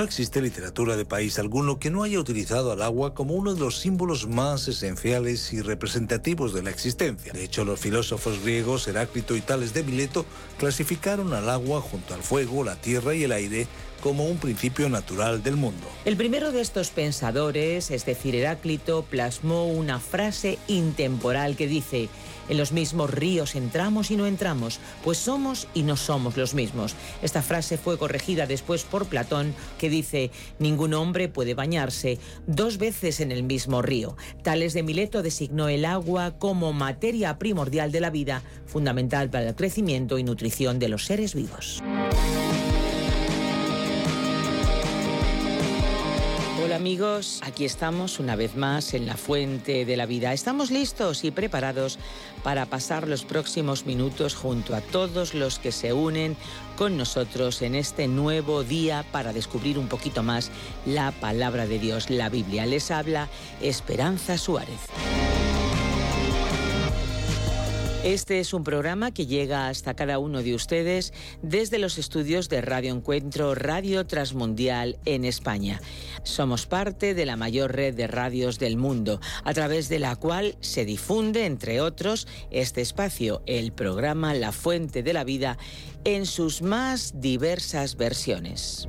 No existe literatura de país alguno que no haya utilizado al agua como uno de los símbolos más esenciales y representativos de la existencia. De hecho, los filósofos griegos Heráclito y Tales de Mileto clasificaron al agua junto al fuego, la tierra y el aire como un principio natural del mundo. El primero de estos pensadores, es decir, Heráclito, plasmó una frase intemporal que dice, en los mismos ríos entramos y no entramos, pues somos y no somos los mismos. Esta frase fue corregida después por Platón, que dice, ningún hombre puede bañarse dos veces en el mismo río. Tales de Mileto designó el agua como materia primordial de la vida, fundamental para el crecimiento y nutrición de los seres vivos. Amigos, aquí estamos una vez más en la fuente de la vida. Estamos listos y preparados para pasar los próximos minutos junto a todos los que se unen con nosotros en este nuevo día para descubrir un poquito más la palabra de Dios, la Biblia. Les habla Esperanza Suárez. Este es un programa que llega hasta cada uno de ustedes desde los estudios de Radio Encuentro Radio Transmundial en España. Somos parte de la mayor red de radios del mundo, a través de la cual se difunde, entre otros, este espacio, el programa La Fuente de la Vida, en sus más diversas versiones.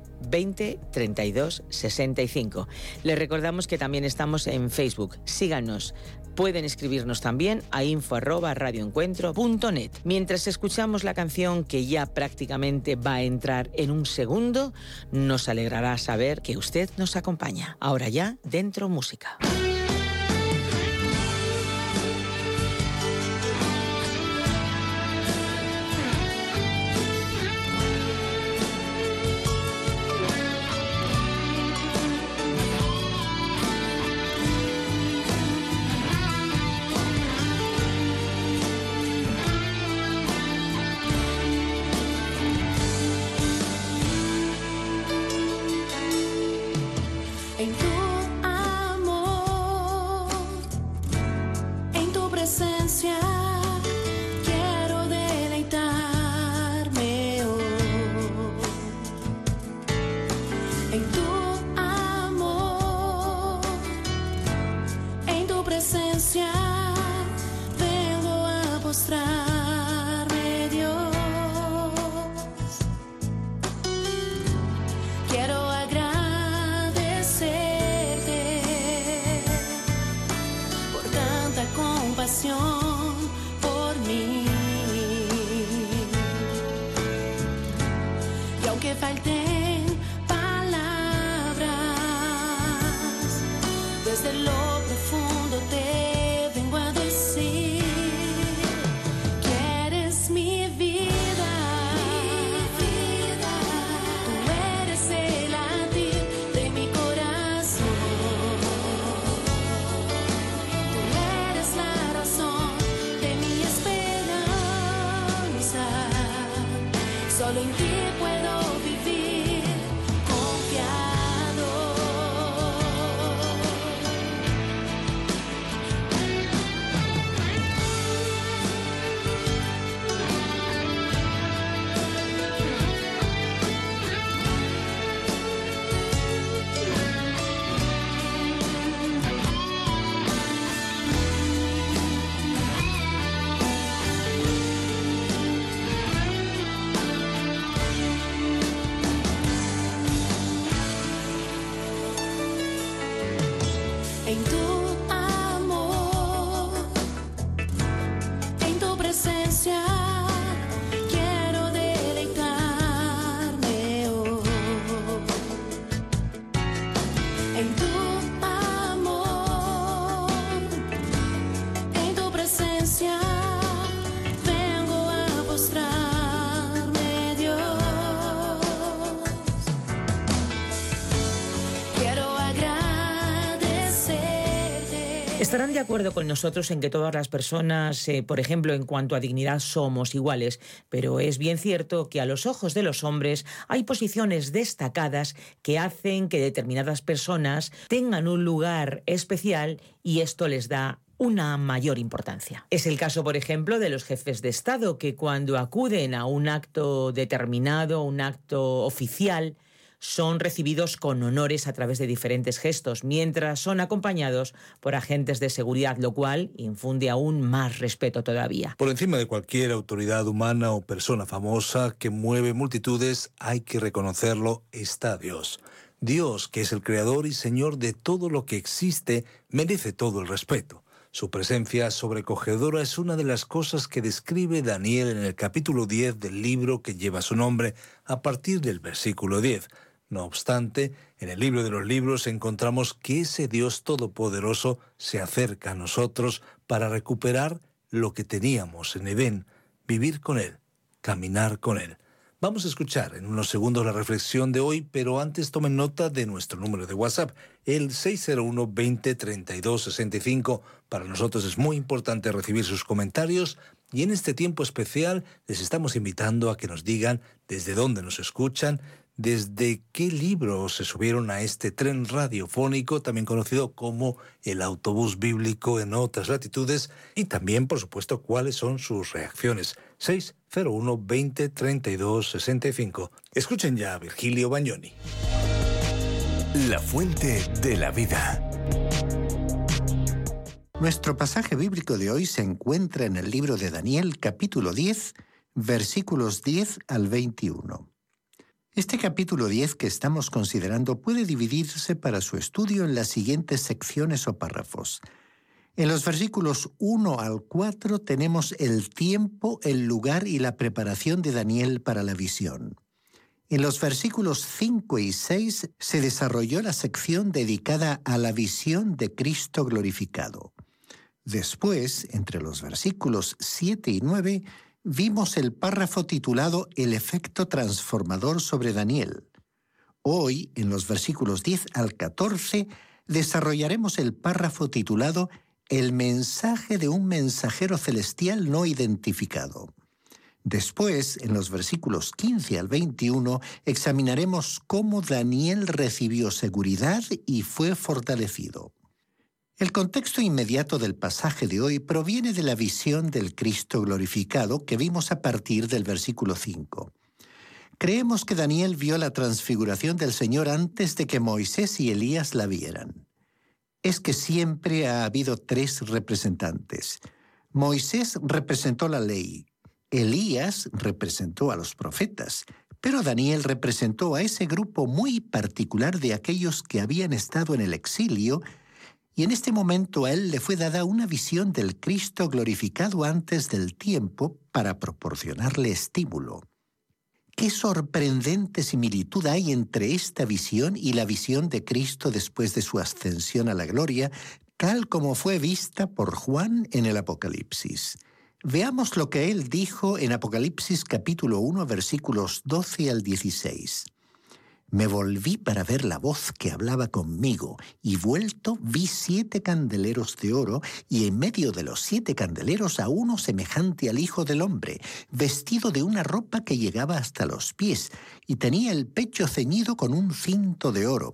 20 32 65. Les recordamos que también estamos en Facebook. Síganos. Pueden escribirnos también a info@radioencuentro.net. Mientras escuchamos la canción que ya prácticamente va a entrar en un segundo, nos alegrará saber que usted nos acompaña. Ahora ya, dentro música. Estarán de acuerdo con nosotros en que todas las personas, eh, por ejemplo, en cuanto a dignidad, somos iguales, pero es bien cierto que a los ojos de los hombres hay posiciones destacadas que hacen que determinadas personas tengan un lugar especial y esto les da una mayor importancia. Es el caso, por ejemplo, de los jefes de Estado que cuando acuden a un acto determinado, un acto oficial, son recibidos con honores a través de diferentes gestos, mientras son acompañados por agentes de seguridad, lo cual infunde aún más respeto todavía. Por encima de cualquier autoridad humana o persona famosa que mueve multitudes, hay que reconocerlo, está Dios. Dios, que es el creador y señor de todo lo que existe, merece todo el respeto. Su presencia sobrecogedora es una de las cosas que describe Daniel en el capítulo 10 del libro que lleva su nombre a partir del versículo 10. No obstante, en el libro de los libros encontramos que ese Dios todopoderoso se acerca a nosotros para recuperar lo que teníamos en Edén, vivir con Él, caminar con Él. Vamos a escuchar en unos segundos la reflexión de hoy, pero antes tomen nota de nuestro número de WhatsApp, el 601 20 32 65. Para nosotros es muy importante recibir sus comentarios y en este tiempo especial les estamos invitando a que nos digan desde dónde nos escuchan, desde qué libro se subieron a este tren radiofónico, también conocido como el autobús bíblico en otras latitudes, y también, por supuesto, cuáles son sus reacciones. 601 20 32 65. Escuchen ya a Virgilio Bagnoni. La fuente de la vida. Nuestro pasaje bíblico de hoy se encuentra en el libro de Daniel capítulo 10, versículos 10 al 21. Este capítulo 10 que estamos considerando puede dividirse para su estudio en las siguientes secciones o párrafos. En los versículos 1 al 4 tenemos el tiempo, el lugar y la preparación de Daniel para la visión. En los versículos 5 y 6 se desarrolló la sección dedicada a la visión de Cristo glorificado. Después, entre los versículos 7 y 9, vimos el párrafo titulado El efecto transformador sobre Daniel. Hoy, en los versículos 10 al 14, desarrollaremos el párrafo titulado El mensaje de un mensajero celestial no identificado. Después, en los versículos 15 al 21, examinaremos cómo Daniel recibió seguridad y fue fortalecido. El contexto inmediato del pasaje de hoy proviene de la visión del Cristo glorificado que vimos a partir del versículo 5. Creemos que Daniel vio la transfiguración del Señor antes de que Moisés y Elías la vieran. Es que siempre ha habido tres representantes. Moisés representó la ley, Elías representó a los profetas, pero Daniel representó a ese grupo muy particular de aquellos que habían estado en el exilio y en este momento a él le fue dada una visión del Cristo glorificado antes del tiempo para proporcionarle estímulo. Qué sorprendente similitud hay entre esta visión y la visión de Cristo después de su ascensión a la gloria, tal como fue vista por Juan en el Apocalipsis. Veamos lo que él dijo en Apocalipsis capítulo 1 versículos 12 al 16. Me volví para ver la voz que hablaba conmigo, y vuelto vi siete candeleros de oro, y en medio de los siete candeleros a uno semejante al Hijo del Hombre, vestido de una ropa que llegaba hasta los pies, y tenía el pecho ceñido con un cinto de oro.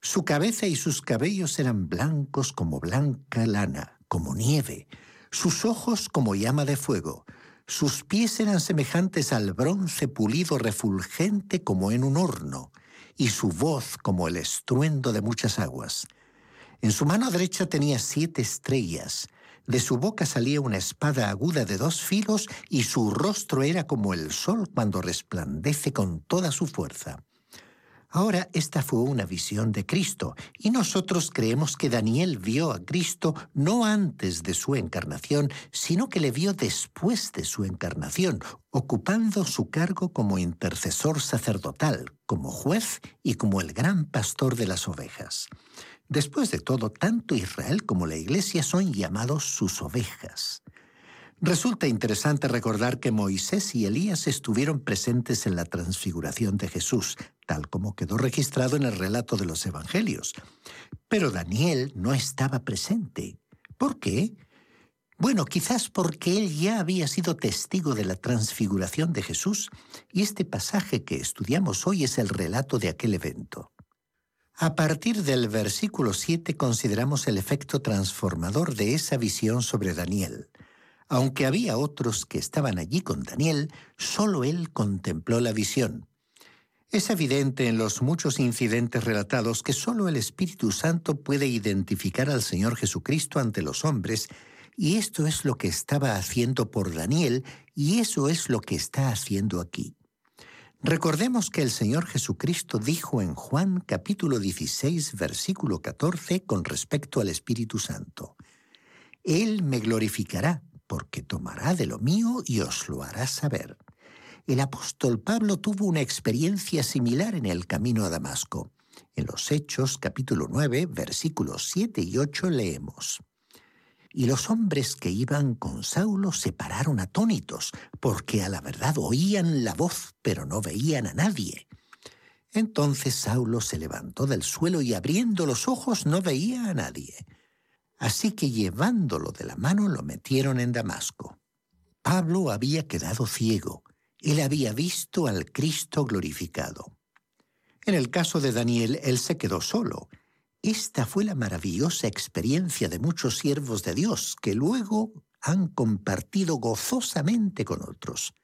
Su cabeza y sus cabellos eran blancos como blanca lana, como nieve, sus ojos como llama de fuego. Sus pies eran semejantes al bronce pulido refulgente como en un horno y su voz como el estruendo de muchas aguas. En su mano derecha tenía siete estrellas, de su boca salía una espada aguda de dos filos y su rostro era como el sol cuando resplandece con toda su fuerza. Ahora, esta fue una visión de Cristo, y nosotros creemos que Daniel vio a Cristo no antes de su encarnación, sino que le vio después de su encarnación, ocupando su cargo como intercesor sacerdotal, como juez y como el gran pastor de las ovejas. Después de todo, tanto Israel como la Iglesia son llamados sus ovejas. Resulta interesante recordar que Moisés y Elías estuvieron presentes en la transfiguración de Jesús, tal como quedó registrado en el relato de los Evangelios. Pero Daniel no estaba presente. ¿Por qué? Bueno, quizás porque él ya había sido testigo de la transfiguración de Jesús y este pasaje que estudiamos hoy es el relato de aquel evento. A partir del versículo 7 consideramos el efecto transformador de esa visión sobre Daniel. Aunque había otros que estaban allí con Daniel, solo él contempló la visión. Es evidente en los muchos incidentes relatados que solo el Espíritu Santo puede identificar al Señor Jesucristo ante los hombres, y esto es lo que estaba haciendo por Daniel, y eso es lo que está haciendo aquí. Recordemos que el Señor Jesucristo dijo en Juan capítulo 16, versículo 14, con respecto al Espíritu Santo, Él me glorificará porque tomará de lo mío y os lo hará saber. El apóstol Pablo tuvo una experiencia similar en el camino a Damasco. En los Hechos capítulo 9, versículos 7 y 8 leemos. Y los hombres que iban con Saulo se pararon atónitos, porque a la verdad oían la voz, pero no veían a nadie. Entonces Saulo se levantó del suelo y abriendo los ojos no veía a nadie. Así que llevándolo de la mano lo metieron en Damasco. Pablo había quedado ciego. Él había visto al Cristo glorificado. En el caso de Daniel, él se quedó solo. Esta fue la maravillosa experiencia de muchos siervos de Dios que luego han compartido gozosamente con otros.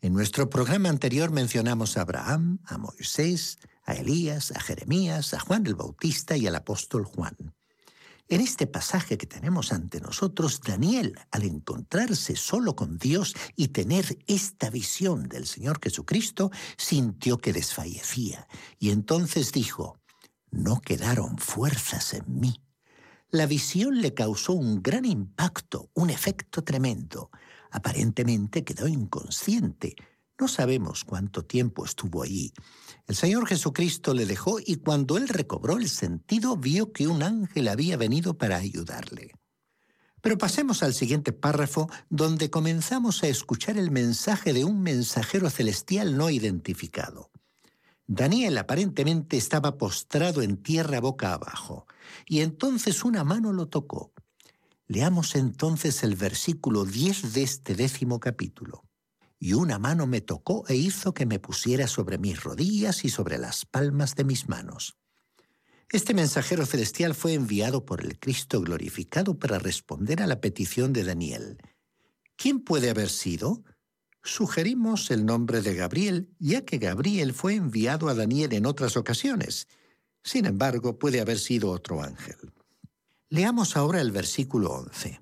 En nuestro programa anterior mencionamos a Abraham, a Moisés, a Elías, a Jeremías, a Juan el Bautista y al apóstol Juan. En este pasaje que tenemos ante nosotros, Daniel, al encontrarse solo con Dios y tener esta visión del Señor Jesucristo, sintió que desfallecía y entonces dijo, no quedaron fuerzas en mí. La visión le causó un gran impacto, un efecto tremendo. Aparentemente quedó inconsciente. No sabemos cuánto tiempo estuvo allí. El Señor Jesucristo le dejó y cuando él recobró el sentido vio que un ángel había venido para ayudarle. Pero pasemos al siguiente párrafo donde comenzamos a escuchar el mensaje de un mensajero celestial no identificado. Daniel aparentemente estaba postrado en tierra boca abajo, y entonces una mano lo tocó. Leamos entonces el versículo 10 de este décimo capítulo y una mano me tocó e hizo que me pusiera sobre mis rodillas y sobre las palmas de mis manos. Este mensajero celestial fue enviado por el Cristo glorificado para responder a la petición de Daniel. ¿Quién puede haber sido? Sugerimos el nombre de Gabriel, ya que Gabriel fue enviado a Daniel en otras ocasiones. Sin embargo, puede haber sido otro ángel. Leamos ahora el versículo 11.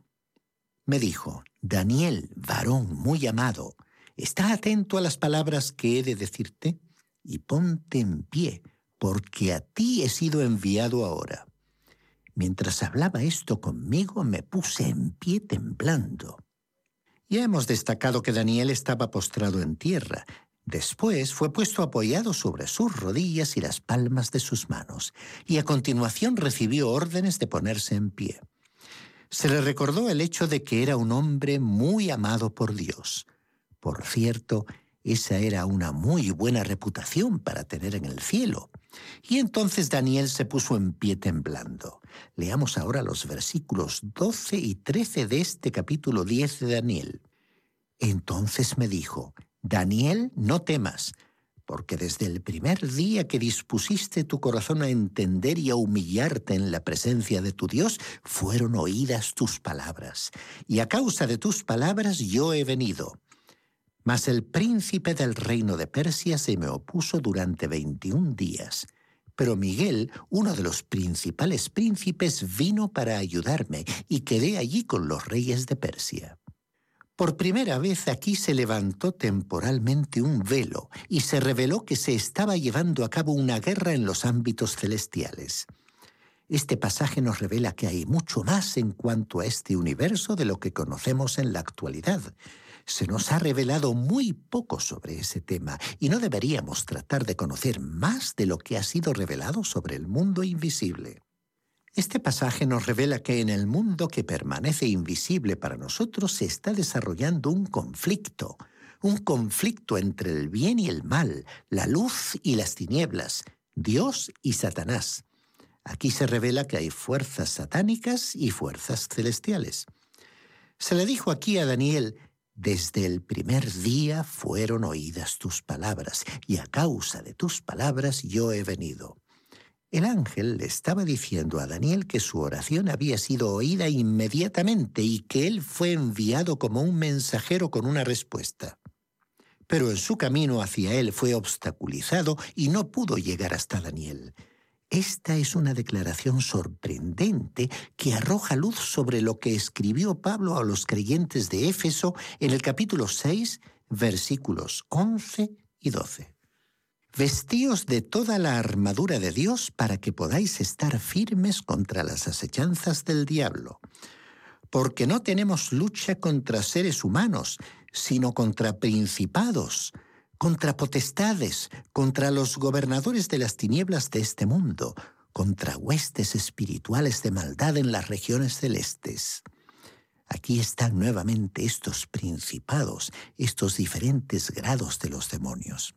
Me dijo, Daniel, varón muy amado, Está atento a las palabras que he de decirte y ponte en pie, porque a ti he sido enviado ahora. Mientras hablaba esto conmigo, me puse en pie temblando. Ya hemos destacado que Daniel estaba postrado en tierra. Después fue puesto apoyado sobre sus rodillas y las palmas de sus manos, y a continuación recibió órdenes de ponerse en pie. Se le recordó el hecho de que era un hombre muy amado por Dios. Por cierto, esa era una muy buena reputación para tener en el cielo. Y entonces Daniel se puso en pie temblando. Leamos ahora los versículos 12 y 13 de este capítulo 10 de Daniel. Entonces me dijo, Daniel, no temas, porque desde el primer día que dispusiste tu corazón a entender y a humillarte en la presencia de tu Dios, fueron oídas tus palabras. Y a causa de tus palabras yo he venido. Mas el príncipe del reino de Persia se me opuso durante veintiún días. Pero Miguel, uno de los principales príncipes, vino para ayudarme y quedé allí con los reyes de Persia. Por primera vez aquí se levantó temporalmente un velo y se reveló que se estaba llevando a cabo una guerra en los ámbitos celestiales. Este pasaje nos revela que hay mucho más en cuanto a este universo de lo que conocemos en la actualidad. Se nos ha revelado muy poco sobre ese tema y no deberíamos tratar de conocer más de lo que ha sido revelado sobre el mundo invisible. Este pasaje nos revela que en el mundo que permanece invisible para nosotros se está desarrollando un conflicto, un conflicto entre el bien y el mal, la luz y las tinieblas, Dios y Satanás. Aquí se revela que hay fuerzas satánicas y fuerzas celestiales. Se le dijo aquí a Daniel, desde el primer día fueron oídas tus palabras, y a causa de tus palabras yo he venido. El ángel le estaba diciendo a Daniel que su oración había sido oída inmediatamente y que él fue enviado como un mensajero con una respuesta. Pero en su camino hacia él fue obstaculizado y no pudo llegar hasta Daniel. Esta es una declaración sorprendente que arroja luz sobre lo que escribió Pablo a los creyentes de Éfeso en el capítulo 6, versículos 11 y 12. Vestíos de toda la armadura de Dios para que podáis estar firmes contra las asechanzas del diablo. Porque no tenemos lucha contra seres humanos, sino contra principados, contra potestades, contra los gobernadores de las tinieblas de este mundo, contra huestes espirituales de maldad en las regiones celestes. Aquí están nuevamente estos principados, estos diferentes grados de los demonios.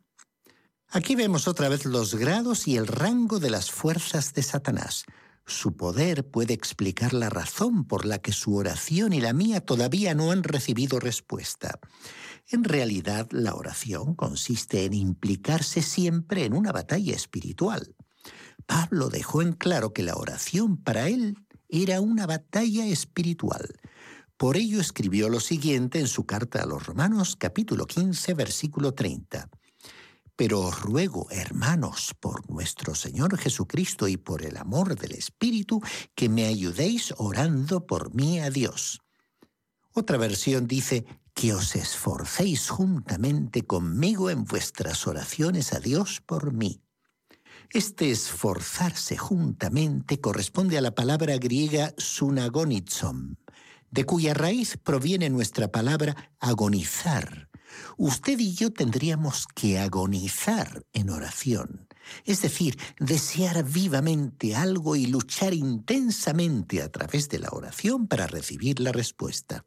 Aquí vemos otra vez los grados y el rango de las fuerzas de Satanás. Su poder puede explicar la razón por la que su oración y la mía todavía no han recibido respuesta. En realidad, la oración consiste en implicarse siempre en una batalla espiritual. Pablo dejó en claro que la oración para él era una batalla espiritual. Por ello escribió lo siguiente en su carta a los Romanos capítulo 15 versículo 30. Pero os ruego, hermanos, por nuestro Señor Jesucristo y por el amor del Espíritu, que me ayudéis orando por mí a Dios. Otra versión dice, que os esforcéis juntamente conmigo en vuestras oraciones a Dios por mí. Este esforzarse juntamente corresponde a la palabra griega sunagonizom, de cuya raíz proviene nuestra palabra agonizar, usted y yo tendríamos que agonizar en oración, es decir, desear vivamente algo y luchar intensamente a través de la oración para recibir la respuesta.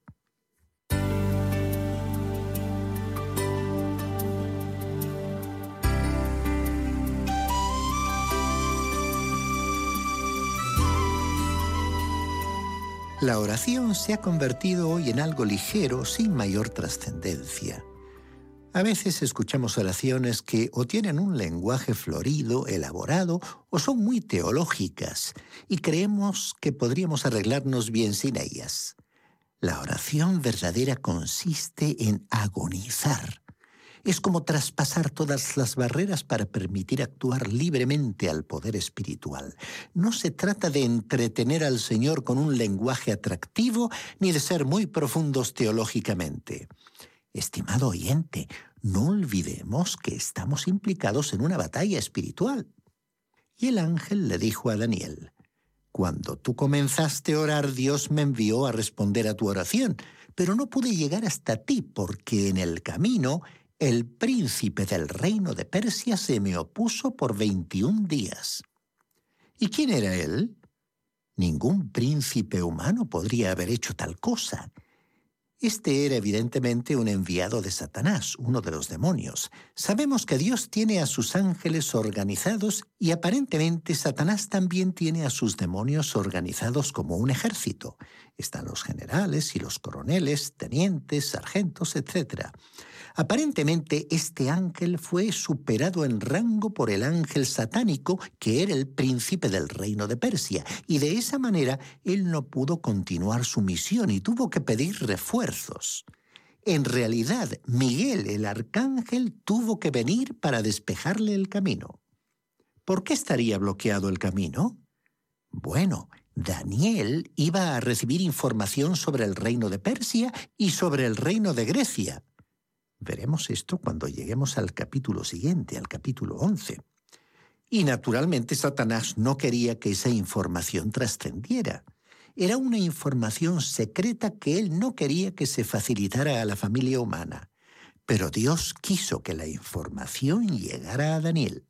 La oración se ha convertido hoy en algo ligero sin mayor trascendencia. A veces escuchamos oraciones que o tienen un lenguaje florido, elaborado, o son muy teológicas, y creemos que podríamos arreglarnos bien sin ellas. La oración verdadera consiste en agonizar. Es como traspasar todas las barreras para permitir actuar libremente al poder espiritual. No se trata de entretener al Señor con un lenguaje atractivo ni de ser muy profundos teológicamente. Estimado oyente, no olvidemos que estamos implicados en una batalla espiritual. Y el ángel le dijo a Daniel, Cuando tú comenzaste a orar, Dios me envió a responder a tu oración, pero no pude llegar hasta ti porque en el camino el príncipe del reino de Persia se me opuso por veintiún días. ¿Y quién era él? Ningún príncipe humano podría haber hecho tal cosa. Este era evidentemente un enviado de Satanás, uno de los demonios. Sabemos que Dios tiene a sus ángeles organizados y aparentemente Satanás también tiene a sus demonios organizados como un ejército. Están los generales y los coroneles, tenientes, sargentos, etc. Aparentemente este ángel fue superado en rango por el ángel satánico, que era el príncipe del reino de Persia, y de esa manera él no pudo continuar su misión y tuvo que pedir refuerzos. En realidad, Miguel el arcángel tuvo que venir para despejarle el camino. ¿Por qué estaría bloqueado el camino? Bueno, Daniel iba a recibir información sobre el reino de Persia y sobre el reino de Grecia. Veremos esto cuando lleguemos al capítulo siguiente, al capítulo 11. Y naturalmente Satanás no quería que esa información trascendiera. Era una información secreta que él no quería que se facilitara a la familia humana. Pero Dios quiso que la información llegara a Daniel.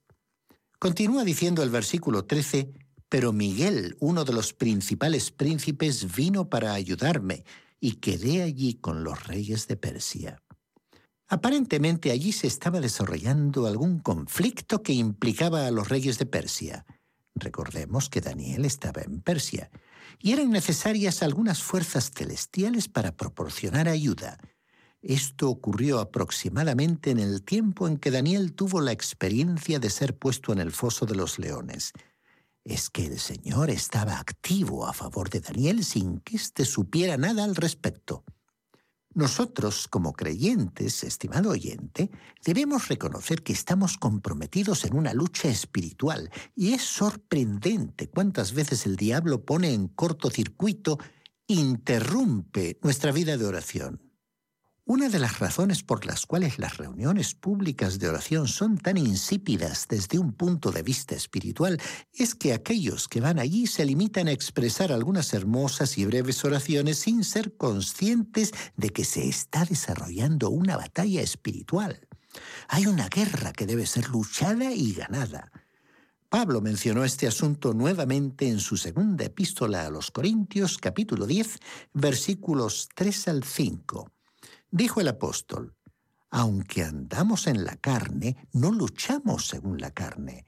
Continúa diciendo el versículo 13, pero Miguel, uno de los principales príncipes, vino para ayudarme y quedé allí con los reyes de Persia. Aparentemente allí se estaba desarrollando algún conflicto que implicaba a los reyes de Persia. Recordemos que Daniel estaba en Persia, y eran necesarias algunas fuerzas celestiales para proporcionar ayuda. Esto ocurrió aproximadamente en el tiempo en que Daniel tuvo la experiencia de ser puesto en el foso de los leones es que el Señor estaba activo a favor de Daniel sin que éste supiera nada al respecto. Nosotros, como creyentes, estimado oyente, debemos reconocer que estamos comprometidos en una lucha espiritual y es sorprendente cuántas veces el diablo pone en cortocircuito, interrumpe nuestra vida de oración. Una de las razones por las cuales las reuniones públicas de oración son tan insípidas desde un punto de vista espiritual es que aquellos que van allí se limitan a expresar algunas hermosas y breves oraciones sin ser conscientes de que se está desarrollando una batalla espiritual. Hay una guerra que debe ser luchada y ganada. Pablo mencionó este asunto nuevamente en su segunda epístola a los Corintios capítulo 10 versículos 3 al 5. Dijo el apóstol, aunque andamos en la carne, no luchamos según la carne,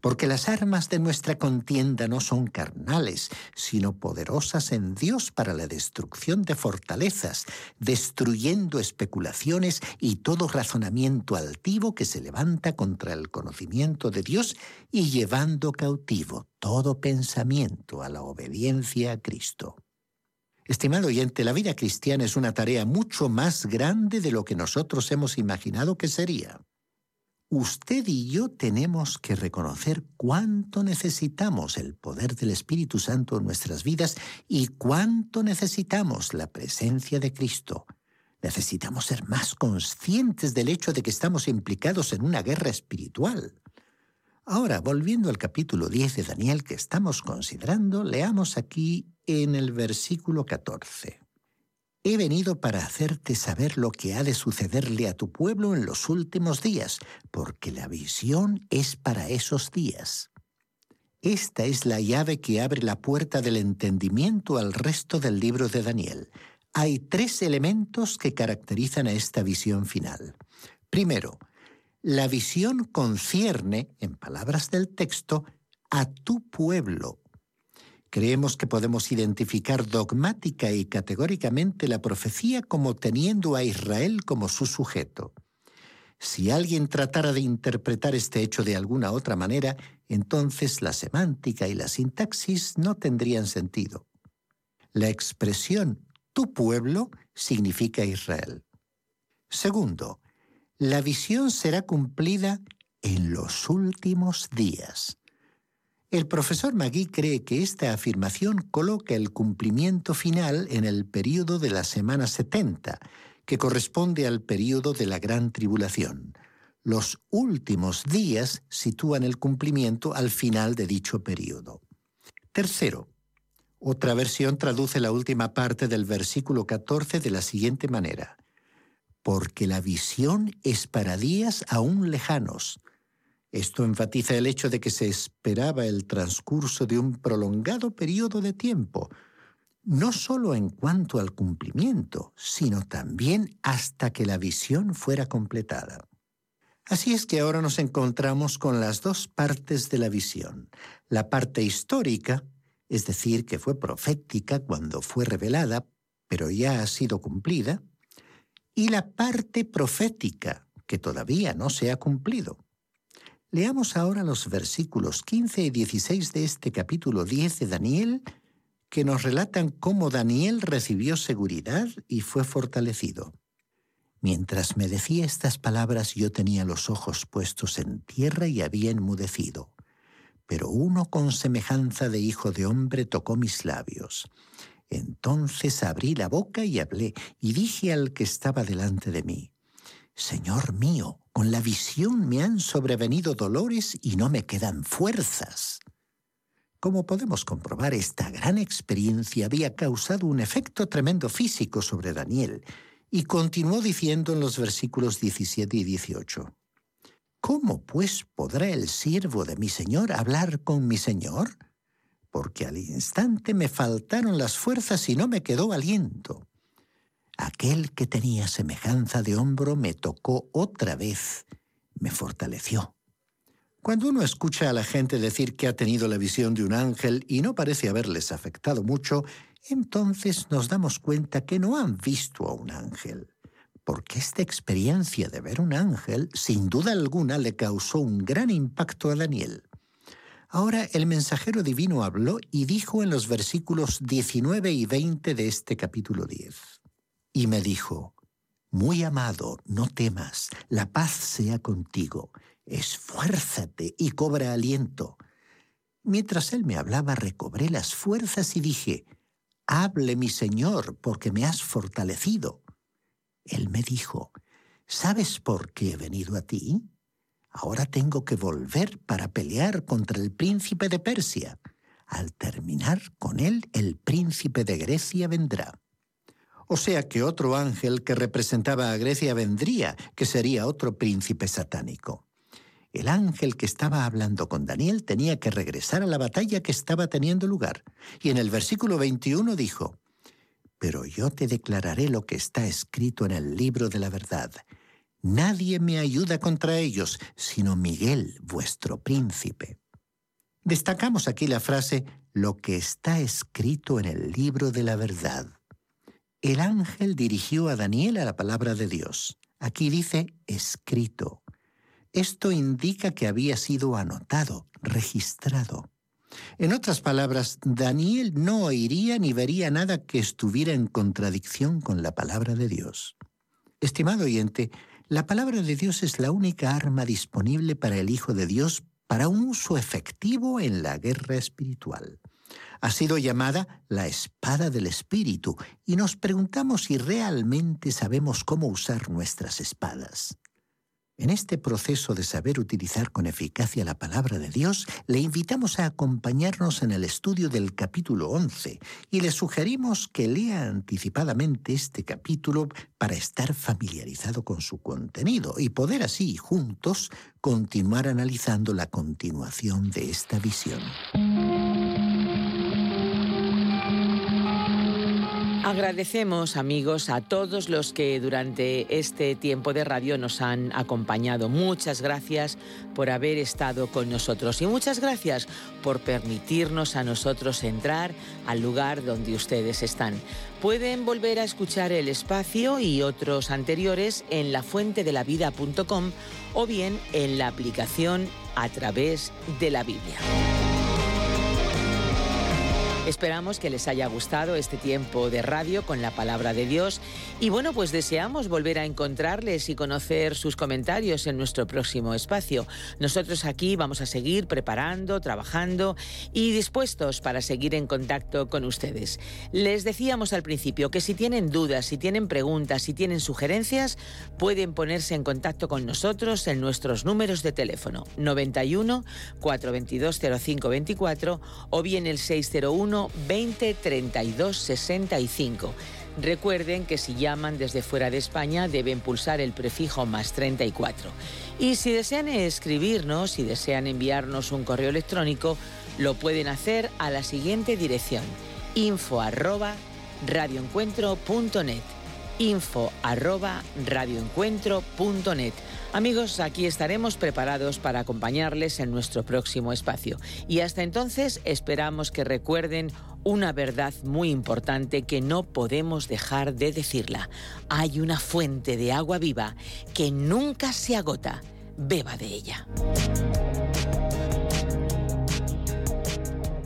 porque las armas de nuestra contienda no son carnales, sino poderosas en Dios para la destrucción de fortalezas, destruyendo especulaciones y todo razonamiento altivo que se levanta contra el conocimiento de Dios y llevando cautivo todo pensamiento a la obediencia a Cristo. Estimado oyente, la vida cristiana es una tarea mucho más grande de lo que nosotros hemos imaginado que sería. Usted y yo tenemos que reconocer cuánto necesitamos el poder del Espíritu Santo en nuestras vidas y cuánto necesitamos la presencia de Cristo. Necesitamos ser más conscientes del hecho de que estamos implicados en una guerra espiritual. Ahora, volviendo al capítulo 10 de Daniel que estamos considerando, leamos aquí en el versículo 14. He venido para hacerte saber lo que ha de sucederle a tu pueblo en los últimos días, porque la visión es para esos días. Esta es la llave que abre la puerta del entendimiento al resto del libro de Daniel. Hay tres elementos que caracterizan a esta visión final. Primero, la visión concierne, en palabras del texto, a tu pueblo. Creemos que podemos identificar dogmática y categóricamente la profecía como teniendo a Israel como su sujeto. Si alguien tratara de interpretar este hecho de alguna otra manera, entonces la semántica y la sintaxis no tendrían sentido. La expresión tu pueblo significa Israel. Segundo, la visión será cumplida en los últimos días. El profesor Magui cree que esta afirmación coloca el cumplimiento final en el período de la semana 70, que corresponde al período de la gran tribulación. Los últimos días sitúan el cumplimiento al final de dicho período. Tercero, otra versión traduce la última parte del versículo 14 de la siguiente manera porque la visión es para días aún lejanos. Esto enfatiza el hecho de que se esperaba el transcurso de un prolongado periodo de tiempo, no solo en cuanto al cumplimiento, sino también hasta que la visión fuera completada. Así es que ahora nos encontramos con las dos partes de la visión. La parte histórica, es decir, que fue profética cuando fue revelada, pero ya ha sido cumplida, y la parte profética, que todavía no se ha cumplido. Leamos ahora los versículos 15 y 16 de este capítulo 10 de Daniel, que nos relatan cómo Daniel recibió seguridad y fue fortalecido. Mientras me decía estas palabras yo tenía los ojos puestos en tierra y había enmudecido. pero uno con semejanza de hijo de hombre tocó mis labios. Entonces abrí la boca y hablé, y dije al que estaba delante de mí, Señor mío, con la visión me han sobrevenido dolores y no me quedan fuerzas. Como podemos comprobar, esta gran experiencia había causado un efecto tremendo físico sobre Daniel, y continuó diciendo en los versículos 17 y 18. ¿Cómo pues podrá el siervo de mi Señor hablar con mi Señor? Porque al instante me faltaron las fuerzas y no me quedó aliento. Aquel que tenía semejanza de hombro me tocó otra vez, me fortaleció. Cuando uno escucha a la gente decir que ha tenido la visión de un ángel y no parece haberles afectado mucho, entonces nos damos cuenta que no han visto a un ángel porque esta experiencia de ver un ángel, sin duda alguna, le causó un gran impacto a Daniel. Ahora el mensajero divino habló y dijo en los versículos 19 y 20 de este capítulo 10. Y me dijo, Muy amado, no temas, la paz sea contigo, esfuérzate y cobra aliento. Mientras él me hablaba, recobré las fuerzas y dije, Hable mi Señor, porque me has fortalecido. Él me dijo, ¿sabes por qué he venido a ti? Ahora tengo que volver para pelear contra el príncipe de Persia. Al terminar con él, el príncipe de Grecia vendrá. O sea que otro ángel que representaba a Grecia vendría, que sería otro príncipe satánico. El ángel que estaba hablando con Daniel tenía que regresar a la batalla que estaba teniendo lugar. Y en el versículo 21 dijo, pero yo te declararé lo que está escrito en el libro de la verdad. Nadie me ayuda contra ellos, sino Miguel, vuestro príncipe. Destacamos aquí la frase lo que está escrito en el libro de la verdad. El ángel dirigió a Daniel a la palabra de Dios. Aquí dice escrito. Esto indica que había sido anotado, registrado. En otras palabras, Daniel no oiría ni vería nada que estuviera en contradicción con la palabra de Dios. Estimado oyente, la palabra de Dios es la única arma disponible para el Hijo de Dios para un uso efectivo en la guerra espiritual. Ha sido llamada la espada del Espíritu y nos preguntamos si realmente sabemos cómo usar nuestras espadas. En este proceso de saber utilizar con eficacia la palabra de Dios, le invitamos a acompañarnos en el estudio del capítulo 11 y le sugerimos que lea anticipadamente este capítulo para estar familiarizado con su contenido y poder así, juntos, continuar analizando la continuación de esta visión. Agradecemos, amigos, a todos los que durante este tiempo de radio nos han acompañado. Muchas gracias por haber estado con nosotros y muchas gracias por permitirnos a nosotros entrar al lugar donde ustedes están. Pueden volver a escuchar el espacio y otros anteriores en lafuentedelavida.com o bien en la aplicación a través de la Biblia. Esperamos que les haya gustado este tiempo de radio con la palabra de Dios y bueno, pues deseamos volver a encontrarles y conocer sus comentarios en nuestro próximo espacio. Nosotros aquí vamos a seguir preparando, trabajando y dispuestos para seguir en contacto con ustedes. Les decíamos al principio que si tienen dudas, si tienen preguntas, si tienen sugerencias, pueden ponerse en contacto con nosotros en nuestros números de teléfono 91 422 0524 o bien el 601 20 32 65. Recuerden que si llaman desde fuera de España deben pulsar el prefijo más 34. Y si desean escribirnos, si desean enviarnos un correo electrónico, lo pueden hacer a la siguiente dirección: info arroba radioencuentro.net. Info arroba radioencuentro.net. Amigos, aquí estaremos preparados para acompañarles en nuestro próximo espacio. Y hasta entonces esperamos que recuerden una verdad muy importante que no podemos dejar de decirla. Hay una fuente de agua viva que nunca se agota. Beba de ella.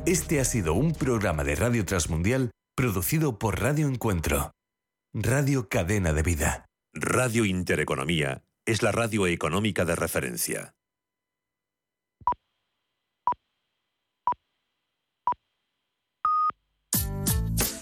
Este ha sido un programa de Radio Transmundial producido por Radio Encuentro, Radio Cadena de Vida. Radio Intereconomía es la radio económica de referencia.